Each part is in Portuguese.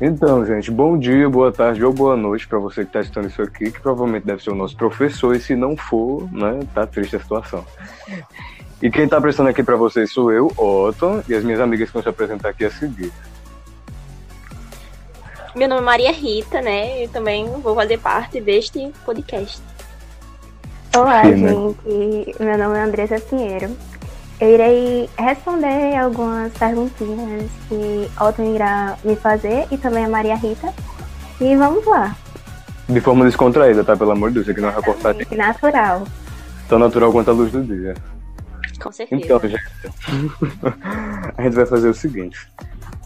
Então, gente, bom dia, boa tarde ou boa noite para você que está assistindo isso aqui, que provavelmente deve ser o nosso professor, e se não for, né, tá triste a situação. E quem está prestando aqui para vocês sou eu, Otton, e as minhas amigas que vão se apresentar aqui a seguir. Meu nome é Maria Rita, né? E também vou fazer parte deste podcast. Olá, Sim, né? gente. Meu nome é Andressa Pinheiro. Eu irei responder algumas perguntinhas que Otton irá me fazer e também a Maria Rita. E vamos lá. De forma descontraída, tá? Pelo amor de Deus, aqui não é reportagem. Natural. Tão natural quanto a luz do dia. Com certeza. Então, gente, a gente vai fazer o seguinte.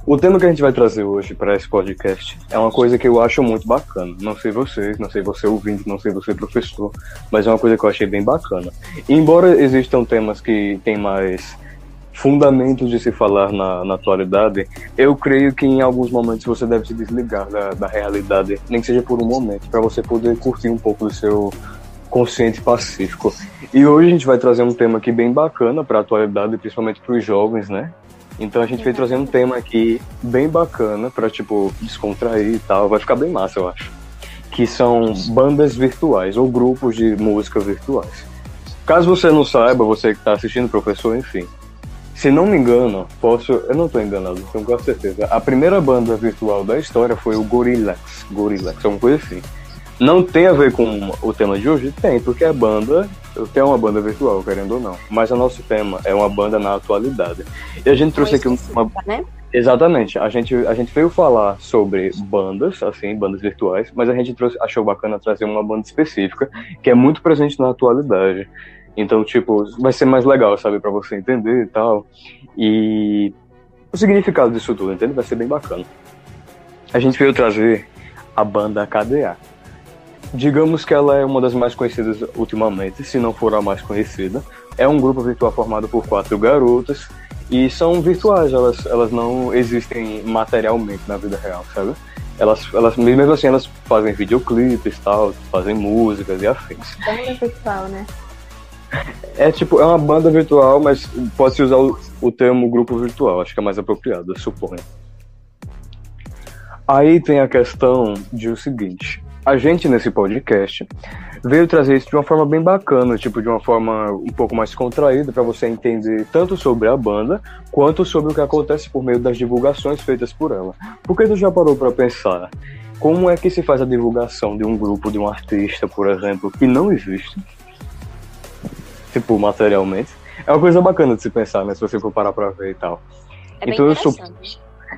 O tema que a gente vai trazer hoje para esse podcast é uma coisa que eu acho muito bacana. Não sei vocês, não sei você ouvinte, não sei você professor, mas é uma coisa que eu achei bem bacana. E embora existam temas que têm mais fundamentos de se falar na, na atualidade, eu creio que em alguns momentos você deve se desligar da, da realidade, nem que seja por um momento, para você poder curtir um pouco do seu consciente pacífico. E hoje a gente vai trazer um tema aqui bem bacana para a atualidade, principalmente para os jovens, né? Então a gente veio trazer um tema aqui bem bacana para tipo descontrair e tal, vai ficar bem massa, eu acho. Que são bandas virtuais ou grupos de música virtuais. Caso você não saiba, você que está assistindo, professor, enfim. Se não me engano, posso, eu não estou enganado, tenho quase certeza. A primeira banda virtual da história foi o Gorillaz, Gorillaz, alguma coisa assim. Não tem a ver com o tema de hoje? Tem, porque a banda tem uma banda virtual, querendo ou não. Mas o nosso tema é uma banda na atualidade. E a gente trouxe aqui uma. Né? Exatamente. A gente, a gente veio falar sobre bandas, assim, bandas virtuais, mas a gente trouxe, achou bacana trazer uma banda específica que é muito presente na atualidade. Então, tipo, vai ser mais legal, sabe, para você entender e tal. E o significado disso tudo, entende? Vai ser bem bacana. A gente veio trazer a banda KDA. Digamos que ela é uma das mais conhecidas ultimamente, se não for a mais conhecida. É um grupo virtual formado por quatro garotas e são virtuais, elas, elas não existem materialmente na vida real, sabe? Elas, elas, mesmo assim, elas fazem videoclipes tal, fazem músicas e afins. Banda virtual, né? É tipo, é uma banda virtual, mas pode-se usar o, o termo grupo virtual, acho que é mais apropriado, eu suponho. Aí tem a questão de o seguinte: a gente nesse podcast veio trazer isso de uma forma bem bacana, tipo de uma forma um pouco mais contraída para você entender tanto sobre a banda quanto sobre o que acontece por meio das divulgações feitas por ela. Porque tu já parou para pensar como é que se faz a divulgação de um grupo, de um artista, por exemplo, que não existe? Tipo, materialmente. É uma coisa bacana de se pensar, né? Se você for parar pra ver e tal. É então, eu sou...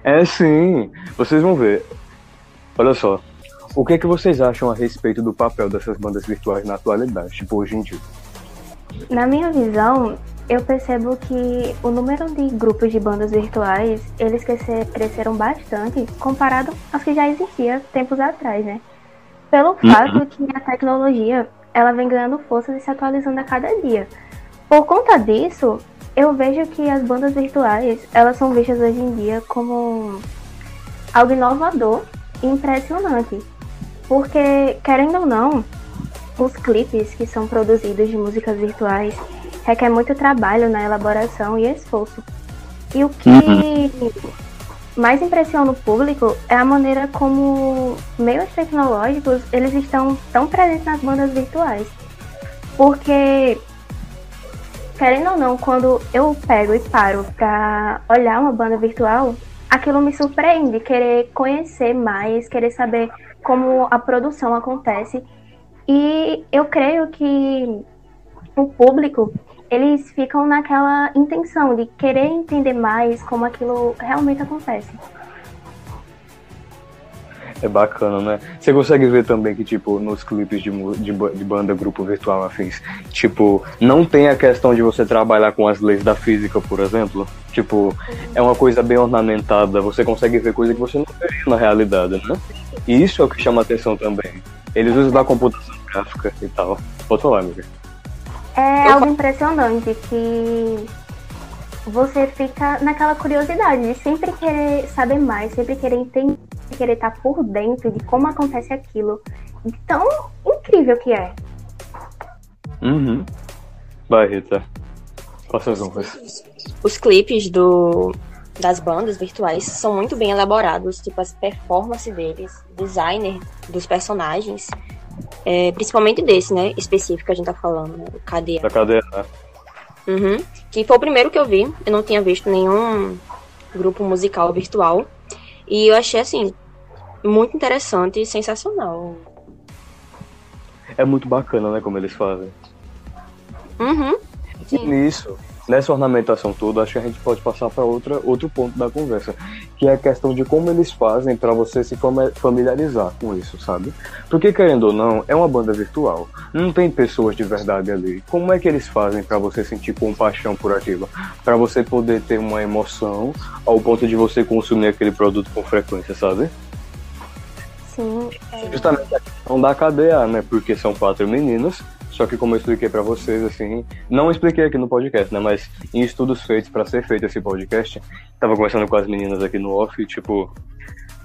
É sim, vocês vão ver. Olha só, o que é que vocês acham a respeito do papel dessas bandas virtuais na atualidade, tipo hoje em dia? Na minha visão, eu percebo que o número de grupos de bandas virtuais, eles cresceram bastante comparado aos que já existiam tempos atrás, né? Pelo uhum. fato que a tecnologia, ela vem ganhando força e se atualizando a cada dia. Por conta disso, eu vejo que as bandas virtuais, elas são vistas hoje em dia como algo inovador e impressionante. Porque, querendo ou não, os clipes que são produzidos de músicas virtuais requer muito trabalho na elaboração e esforço. E o que uhum. mais impressiona o público é a maneira como meios tecnológicos eles estão tão presentes nas bandas virtuais. Porque, querendo ou não, quando eu pego e paro para olhar uma banda virtual, aquilo me surpreende, querer conhecer mais, querer saber como a produção acontece. E eu creio que o público, eles ficam naquela intenção de querer entender mais como aquilo realmente acontece. É bacana, né? Você consegue ver também que, tipo, nos clipes de, de, de, banda, grupo virtual afins, tipo, não tem a questão de você trabalhar com as leis da física, por exemplo. Tipo, é uma coisa bem ornamentada, você consegue ver coisa que você não veria na realidade, né? E isso é o que chama atenção também. Eles usam da computação gráfica e tal. Pode falar, amiga. É algo impressionante que você fica naquela curiosidade de sempre querer saber mais, sempre querer entender, querer estar por dentro de como acontece aquilo. Tão incrível que é. Uhum. Vai, Rita. Quais as honras? Os clipes do, das bandas virtuais são muito bem elaborados, tipo as performances deles, designer dos personagens, é, principalmente desse, né, específico que a gente tá falando, né, o KDA. Da cadeia, né? Uhum. Que foi o primeiro que eu vi. Eu não tinha visto nenhum grupo musical virtual. E eu achei, assim, muito interessante e sensacional. É muito bacana, né, como eles fazem. Uhum. E nisso, nessa ornamentação toda, acho que a gente pode passar para outro ponto da conversa, que é a questão de como eles fazem para você se fami- familiarizar com isso, sabe? Porque querendo ou não, é uma banda virtual, não tem pessoas de verdade ali. Como é que eles fazem para você sentir compaixão por aquilo, para você poder ter uma emoção ao ponto de você consumir aquele produto com frequência, sabe? Sim, é, Justamente a questão da KDA, né? Porque são quatro meninos. Só que como eu expliquei pra vocês, assim, não expliquei aqui no podcast, né? Mas em estudos feitos pra ser feito esse podcast, tava conversando com as meninas aqui no off, e, tipo,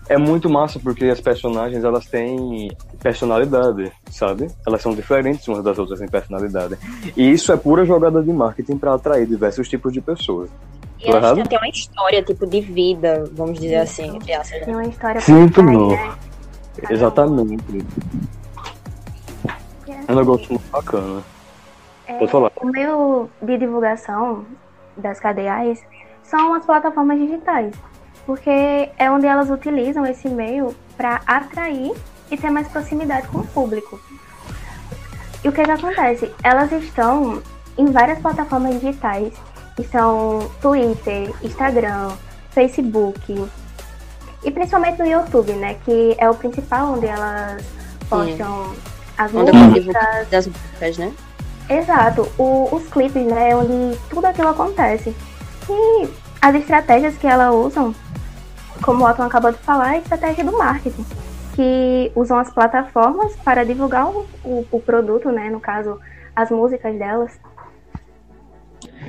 é muito massa porque as personagens elas têm personalidade, sabe? Elas são diferentes umas das outras em personalidade. E isso é pura jogada de marketing pra atrair diversos tipos de pessoas. E errado? que tem uma história, tipo, de vida, vamos dizer assim, entre aspas. tem né? uma história Sim, por não. né? Exatamente. É um negócio muito bacana. É, Pode falar. O meio de divulgação das KDAs são as plataformas digitais, porque é onde elas utilizam esse meio para atrair e ter mais proximidade com o público. E o que, que acontece? Elas estão em várias plataformas digitais, que são Twitter, Instagram, Facebook e principalmente no YouTube, né? Que é o principal onde elas postam as Onde músicas, das músicas, né? Exato, o- os clipes, né, onde tudo aquilo acontece. E as estratégias que ela usam, como o Otton acabou de falar, é a estratégia do marketing, que usam as plataformas para divulgar o, o, o produto, né, no caso, as músicas delas.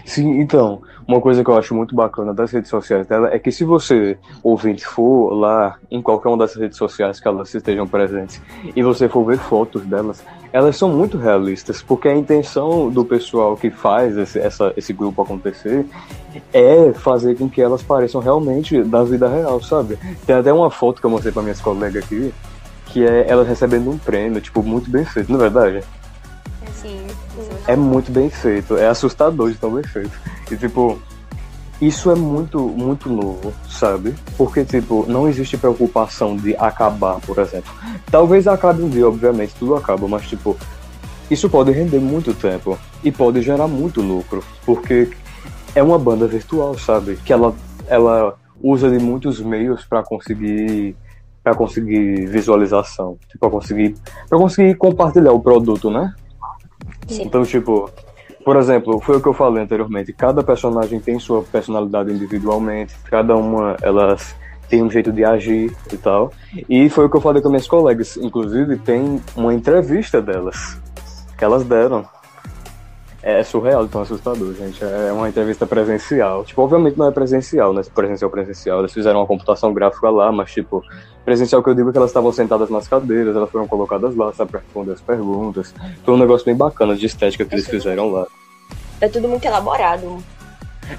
Sim, então, uma coisa que eu acho muito bacana das redes sociais dela é que se você, ouvinte, for lá em qualquer uma das redes sociais que elas estejam presentes e você for ver fotos delas, elas são muito realistas, porque a intenção do pessoal que faz esse, essa, esse grupo acontecer é fazer com que elas pareçam realmente da vida real, sabe? Tem até uma foto que eu mostrei pra minhas colegas aqui, que é elas recebendo um prêmio, tipo, muito bem feito, não é verdade? É muito bem feito, é assustador de tão bem feito. E tipo, isso é muito, muito novo, sabe? Porque, tipo, não existe preocupação de acabar, por exemplo. Talvez acabe um dia, obviamente, tudo acaba, mas tipo, isso pode render muito tempo e pode gerar muito lucro, porque é uma banda virtual, sabe? Que ela, ela usa de muitos meios para conseguir para conseguir visualização, para conseguir para conseguir compartilhar o produto, né? Sim. Então, tipo, por exemplo, foi o que eu falei anteriormente, cada personagem tem sua personalidade individualmente, cada uma elas tem um jeito de agir e tal. E foi o que eu falei com minhas colegas, inclusive tem uma entrevista delas que elas deram. É surreal, tão assustador, gente. É uma entrevista presencial. Tipo, obviamente não é presencial, né? Presencial, presencial. Eles fizeram uma computação gráfica lá, mas, tipo, presencial que eu digo é que elas estavam sentadas nas cadeiras, elas foram colocadas lá, sabe, pra responder as perguntas. Foi um negócio bem bacana de estética que eles fizeram lá. É tudo muito elaborado.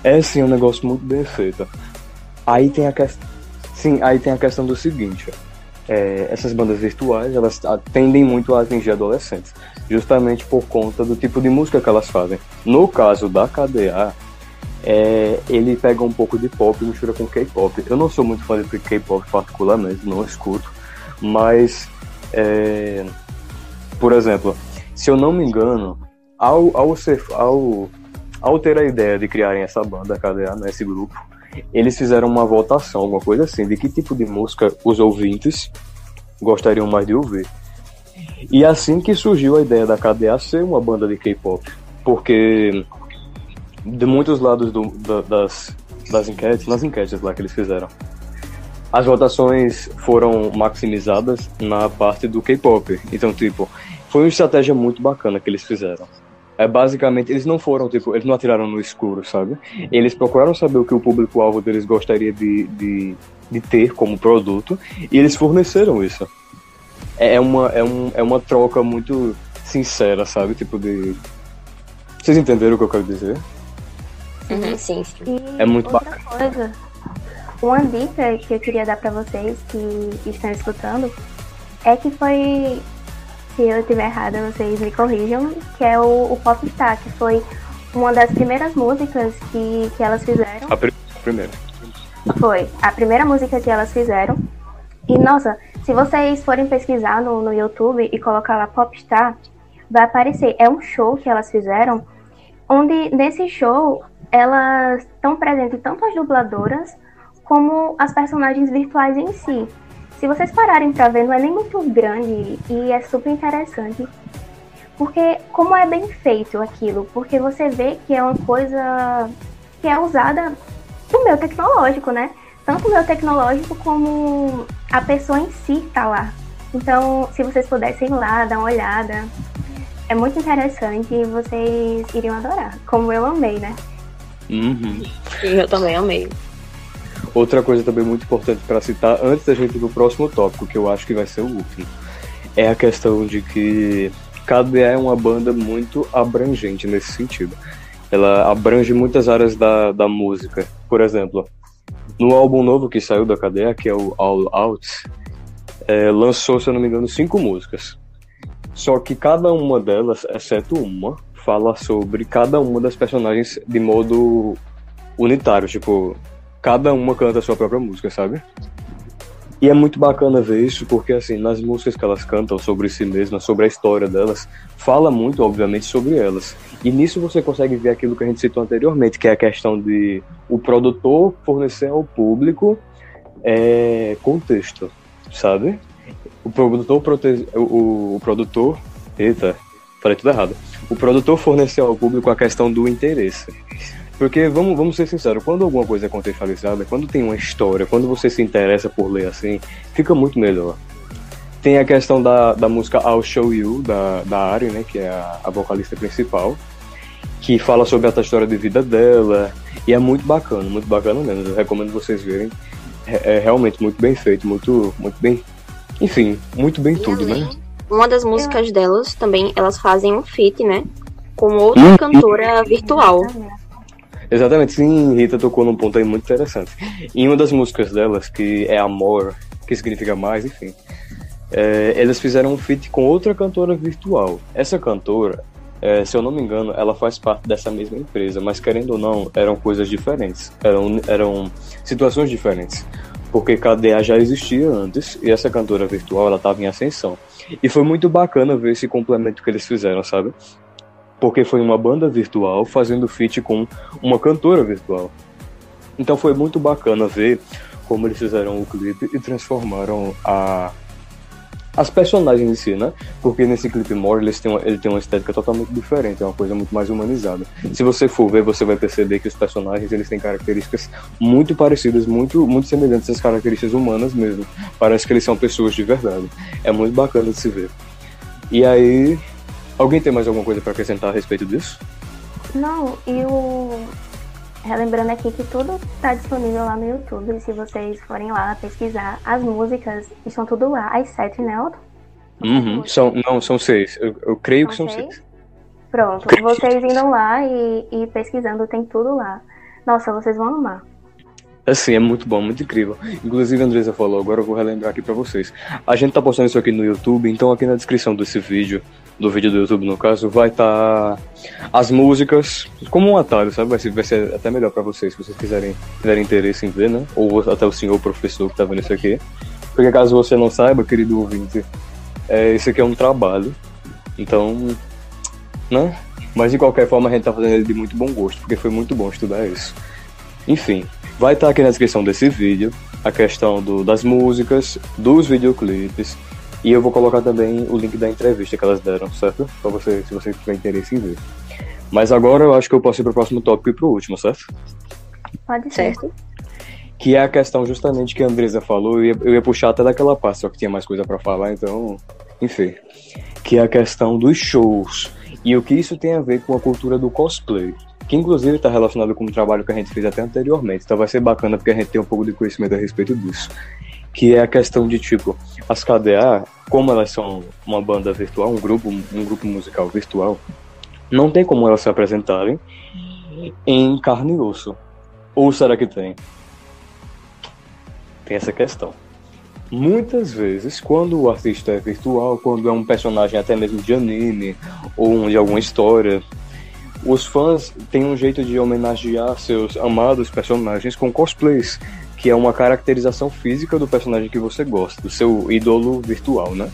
É sim, um negócio muito bem feito. Aí tem a questão. Sim, aí tem a questão do seguinte. é, essas bandas virtuais, elas tendem muito a atingir adolescentes, justamente por conta do tipo de música que elas fazem. No caso da KDA, é, ele pega um pouco de pop e mistura com K-pop. Eu não sou muito fã de K-pop particularmente, não escuto, mas, é, por exemplo, se eu não me engano, ao, ao, ser, ao, ao ter a ideia de criarem essa banda, KDA, né, esse grupo, eles fizeram uma votação, alguma coisa assim, de que tipo de música os ouvintes gostariam mais de ouvir. E assim que surgiu a ideia da KDA ser uma banda de K-pop, porque de muitos lados do- da- das, das enquetes, nas enquetes lá que eles fizeram, as votações foram maximizadas na parte do K-pop. Então, tipo, foi uma estratégia muito bacana que eles fizeram. É basicamente, eles não foram, tipo, eles não atiraram no escuro, sabe? Eles procuraram saber o que o público-alvo deles gostaria de, de, de ter como produto e eles forneceram isso. É é uma, é, um, é uma troca muito sincera, sabe? Tipo de. Vocês entenderam o que eu quero dizer? Uhum, sim, sim. E É muito outra coisa Uma dica que eu queria dar para vocês que estão escutando é que foi, se eu estiver errada, vocês me corrijam, que é o, o Popstar, que foi uma das primeiras músicas que, que elas fizeram. A primeira. Foi a primeira música que elas fizeram. E nossa, se vocês forem pesquisar no, no YouTube e colocar lá Popstar, vai aparecer. É um show que elas fizeram, onde nesse show elas estão presentes tanto as dubladoras como as personagens virtuais em si. Se vocês pararem para ver, não é nem muito grande e é super interessante. Porque como é bem feito aquilo, porque você vê que é uma coisa que é usada no meio tecnológico, né? Tanto o meio tecnológico como a pessoa em si tá lá. Então, se vocês pudessem ir lá, dar uma olhada, é muito interessante e vocês iriam adorar, como eu amei, né? Uhum. Eu também amei. Outra coisa também muito importante para citar, antes da gente ir pro próximo tópico, que eu acho que vai ser o último, é a questão de que KDA é uma banda muito abrangente nesse sentido. Ela abrange muitas áreas da, da música. Por exemplo, no álbum novo que saiu da KDA, que é o All Out, é, lançou, se eu não me engano, cinco músicas. Só que cada uma delas, exceto uma, fala sobre cada uma das personagens de modo unitário, tipo, cada uma canta a sua própria música, sabe? E é muito bacana ver isso, porque assim, nas músicas que elas cantam sobre si mesmas, sobre a história delas, fala muito, obviamente, sobre elas. E nisso você consegue ver aquilo que a gente citou anteriormente, que é a questão de o produtor fornecer ao público é, contexto, sabe? O produtor prote... o, o produtor, eita, falei tudo errado. O produtor fornecer ao público a questão do interesse. Porque, vamos, vamos ser sinceros, quando alguma coisa é contextualizada, quando tem uma história, quando você se interessa por ler assim, fica muito melhor. Tem a questão da, da música I'll Show You, da, da Ari, né, que é a, a vocalista principal, que fala sobre a história de vida dela, e é muito bacana, muito bacana mesmo. Eu recomendo vocês verem. É, é realmente muito bem feito, muito, muito bem. Enfim, muito bem e tudo, né? além, né? Uma das músicas delas também, elas fazem um feat, né? Com outra cantora virtual. Exatamente, sim, Rita tocou num ponto aí muito interessante. Em uma das músicas delas, que é Amor, que significa mais, enfim, é, elas fizeram um feat com outra cantora virtual. Essa cantora, é, se eu não me engano, ela faz parte dessa mesma empresa, mas querendo ou não, eram coisas diferentes, eram, eram situações diferentes. Porque KDA já existia antes e essa cantora virtual ela estava em ascensão. E foi muito bacana ver esse complemento que eles fizeram, sabe? Porque foi uma banda virtual fazendo feat com uma cantora virtual. Então foi muito bacana ver como eles fizeram o clipe e transformaram a as personagens em si, né? Porque nesse clipe More eles têm uma, ele tem uma estética totalmente diferente, é uma coisa muito mais humanizada. Se você for ver, você vai perceber que os personagens eles têm características muito parecidas, muito muito semelhantes às características humanas mesmo. Parece que eles são pessoas de verdade. É muito bacana de se ver. E aí Alguém tem mais alguma coisa para acrescentar a respeito disso? Não, e o. Relembrando aqui que tudo está disponível lá no YouTube. Se vocês forem lá pesquisar, as músicas estão tudo lá. As sete, né, Otto? Uhum. São, não, são seis. Eu, eu creio são que são seis. seis. Pronto, vocês indo lá e, e pesquisando, tem tudo lá. Nossa, vocês vão amar. Assim, é muito bom, muito incrível. Inclusive, a Andresa falou, agora eu vou relembrar aqui pra vocês. A gente tá postando isso aqui no YouTube, então aqui na descrição desse vídeo, do vídeo do YouTube no caso, vai estar tá as músicas como um atalho, sabe? Vai ser, vai ser até melhor pra vocês, se vocês quiserem, tiverem interesse em ver, né? Ou até o senhor professor que tá vendo isso aqui. Porque caso você não saiba, querido ouvinte, é, esse aqui é um trabalho. Então, né? Mas de qualquer forma a gente tá fazendo ele de muito bom gosto, porque foi muito bom estudar isso. Enfim, Vai estar aqui na descrição desse vídeo a questão do, das músicas, dos videoclipes, e eu vou colocar também o link da entrevista que elas deram, certo? Para você, se você tiver interesse em ver. Mas agora eu acho que eu posso ir para o próximo tópico e para o último, certo? Pode ser. Certo. Que é a questão justamente que a Andresa falou, eu ia, eu ia puxar até daquela parte, só que tinha mais coisa para falar, então, enfim. Que é a questão dos shows e o que isso tem a ver com a cultura do cosplay que inclusive está relacionado com o trabalho que a gente fez até anteriormente. Então vai ser bacana porque a gente tem um pouco de conhecimento a respeito disso. Que é a questão de tipo, as KDA, como elas são uma banda virtual, um grupo, um grupo musical virtual, não tem como elas se apresentarem em carne e osso. Ou será que tem? tem essa questão. Muitas vezes, quando o artista é virtual, quando é um personagem até mesmo de anime ou de alguma história, os fãs têm um jeito de homenagear seus amados personagens com cosplays, que é uma caracterização física do personagem que você gosta, do seu ídolo virtual, né?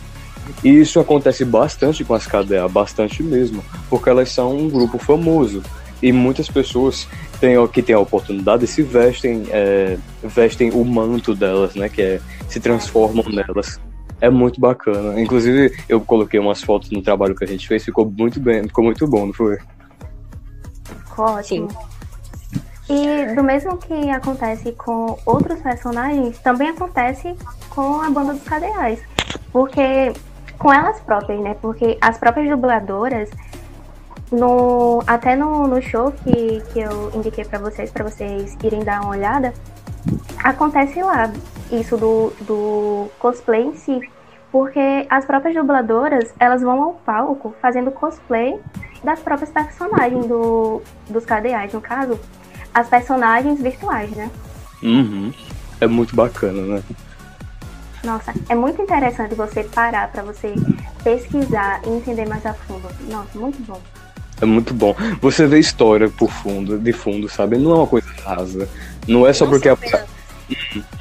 E isso acontece bastante com as KDA, bastante mesmo, porque elas são um grupo famoso e muitas pessoas têm, que têm a oportunidade se vestem, é, vestem o manto delas, né? Que é, se transformam nelas. É muito bacana. Inclusive, eu coloquei umas fotos no trabalho que a gente fez, ficou muito bem, ficou muito bom, não foi? Ótimo. E do mesmo que acontece com outros personagens, também acontece com a banda dos cadeais. Porque com elas próprias, né? Porque as próprias dubladoras, no, até no, no show que, que eu indiquei para vocês, para vocês irem dar uma olhada, acontece lá isso do, do cosplay em si. Porque as próprias dubladoras, elas vão ao palco fazendo cosplay das próprias personagens do, dos KDAs, no caso, as personagens virtuais, né? Uhum. É muito bacana, né? Nossa, é muito interessante você parar para você pesquisar e entender mais a fundo. Nossa, muito bom. É muito bom. Você vê história por fundo, de fundo, sabe? Não é uma coisa rasa. Não é só não porque a.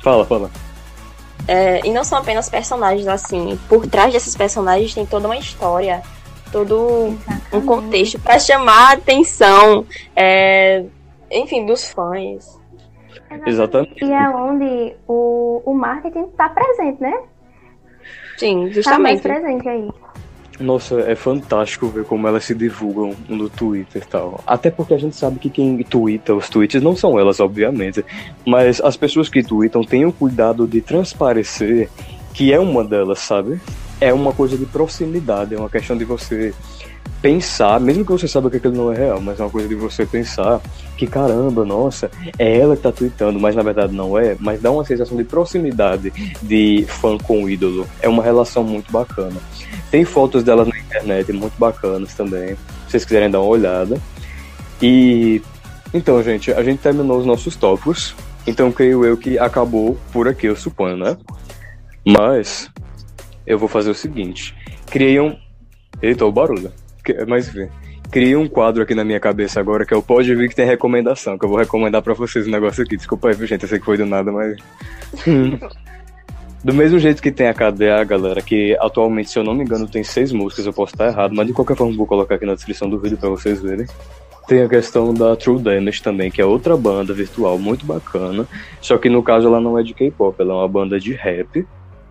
Fala, fala. É, e não são apenas personagens assim. Por trás desses personagens tem toda uma história, todo Exatamente. um contexto para chamar a atenção, é, enfim, dos fãs. Exatamente. E é onde o, o marketing está presente, né? Sim, justamente. Tá mais presente aí. Nossa, é fantástico ver como elas se divulgam no Twitter e tal. Até porque a gente sabe que quem twitta os tweets não são elas, obviamente. Mas as pessoas que tweetam têm o cuidado de transparecer que é uma delas, sabe? É uma coisa de proximidade, é uma questão de você pensar, mesmo que você saiba que aquilo não é real, mas é uma coisa de você pensar que caramba, nossa, é ela que tá tweetando, mas na verdade não é, mas dá uma sensação de proximidade de fã com o ídolo. É uma relação muito bacana. Tem fotos delas na internet muito bacanas também, se vocês quiserem dar uma olhada. E então, gente, a gente terminou os nossos tópicos. Então creio eu que acabou por aqui, eu suponho, né? Mas eu vou fazer o seguinte: criei um. Eita, o barulho. Mas enfim, criei um quadro aqui na minha cabeça agora que é o Pode Vir que tem recomendação, que eu vou recomendar para vocês um negócio aqui. Desculpa aí, gente, eu sei que foi do nada, mas. do mesmo jeito que tem a KDA, galera, que atualmente, se eu não me engano, tem seis músicas, eu posso estar errado, mas de qualquer forma vou colocar aqui na descrição do vídeo para vocês verem. Tem a questão da True Damage também, que é outra banda virtual muito bacana. Só que no caso ela não é de K-pop, ela é uma banda de rap.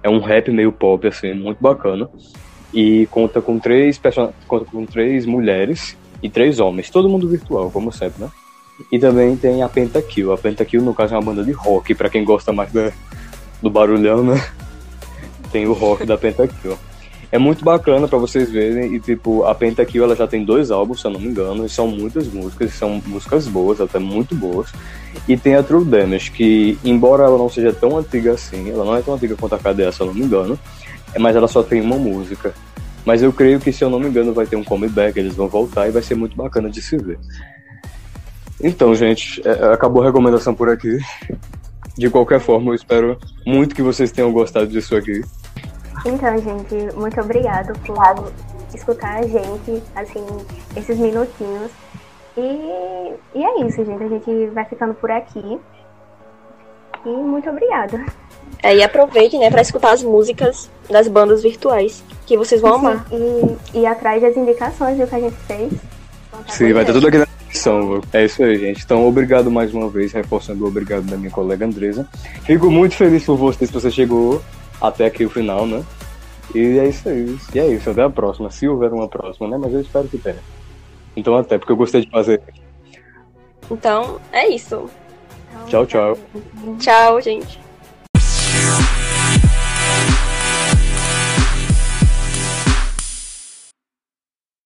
É um rap meio pop, assim, muito bacana e conta com três conta com três mulheres e três homens, todo mundo virtual, como sempre, né? E também tem a Pentakill. A Pentakill, no caso, é uma banda de rock, para quem gosta mais da, do barulhão, né? Tem o rock da Pentakill. É muito bacana para vocês verem, e tipo, a Pentakill ela já tem dois álbuns, se eu não me engano, e são muitas músicas, são músicas boas, até muito boas. E tem a True Damage, que embora ela não seja tão antiga assim, ela não é tão antiga quanto a KDA, se eu não me engano, mas ela só tem uma música. Mas eu creio que, se eu não me engano, vai ter um comeback, eles vão voltar e vai ser muito bacana de se ver. Então, gente, é, acabou a recomendação por aqui. De qualquer forma, eu espero muito que vocês tenham gostado disso aqui. Então, gente, muito obrigado por escutar a gente, assim, esses minutinhos. E, e é isso, gente. A gente vai ficando por aqui. E muito obrigada. É, e aproveite, né, para escutar as músicas das bandas virtuais, que vocês vão Sim, amar. E, e atrás das indicações do que a gente fez. Sim, vai ter tudo aqui na descrição. É isso aí, gente. Então, obrigado mais uma vez, reforçando o obrigado da minha colega Andresa. Fico muito feliz por você se você chegou até aqui o final, né? E é isso aí. E é isso, até a próxima. Se houver uma próxima, né? Mas eu espero que tenha. Então até, porque eu gostei de fazer. Então, é isso. Tchau, tchau. Tchau, gente.